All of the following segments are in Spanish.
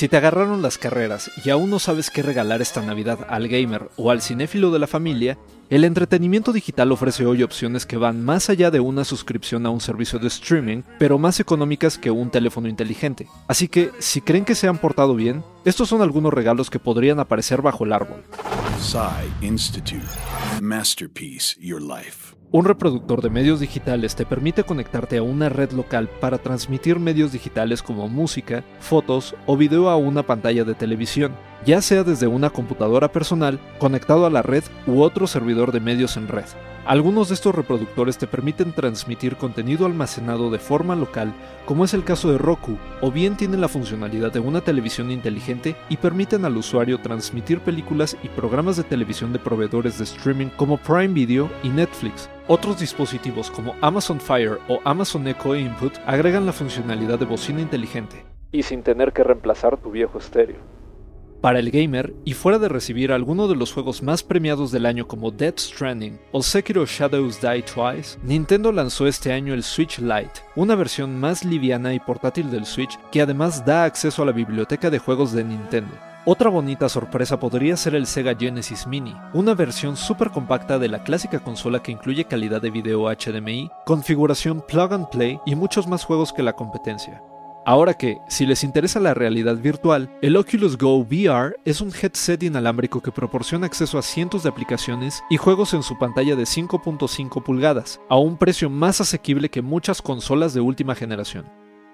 Si te agarraron las carreras y aún no sabes qué regalar esta Navidad al gamer o al cinéfilo de la familia, el entretenimiento digital ofrece hoy opciones que van más allá de una suscripción a un servicio de streaming, pero más económicas que un teléfono inteligente. Así que, si creen que se han portado bien, estos son algunos regalos que podrían aparecer bajo el árbol. Institute. Masterpiece Your Life. Un reproductor de medios digitales te permite conectarte a una red local para transmitir medios digitales como música, fotos o video a una pantalla de televisión, ya sea desde una computadora personal, conectado a la red u otro servidor de medios en red. Algunos de estos reproductores te permiten transmitir contenido almacenado de forma local, como es el caso de Roku, o bien tienen la funcionalidad de una televisión inteligente y permiten al usuario transmitir películas y programas de televisión de proveedores de streaming como Prime Video y Netflix. Otros dispositivos como Amazon Fire o Amazon Echo Input agregan la funcionalidad de bocina inteligente. Y sin tener que reemplazar tu viejo estéreo. Para el gamer, y fuera de recibir alguno de los juegos más premiados del año como Death Stranding o Sekiro Shadows Die Twice, Nintendo lanzó este año el Switch Lite, una versión más liviana y portátil del Switch que además da acceso a la biblioteca de juegos de Nintendo. Otra bonita sorpresa podría ser el Sega Genesis Mini, una versión súper compacta de la clásica consola que incluye calidad de video HDMI, configuración plug and play y muchos más juegos que la competencia. Ahora que, si les interesa la realidad virtual, el Oculus Go VR es un headset inalámbrico que proporciona acceso a cientos de aplicaciones y juegos en su pantalla de 5.5 pulgadas, a un precio más asequible que muchas consolas de última generación.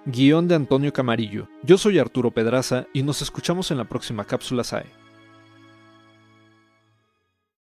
Guión de Antonio Camarillo. Yo soy Arturo Pedraza y nos escuchamos en la próxima cápsula SAE.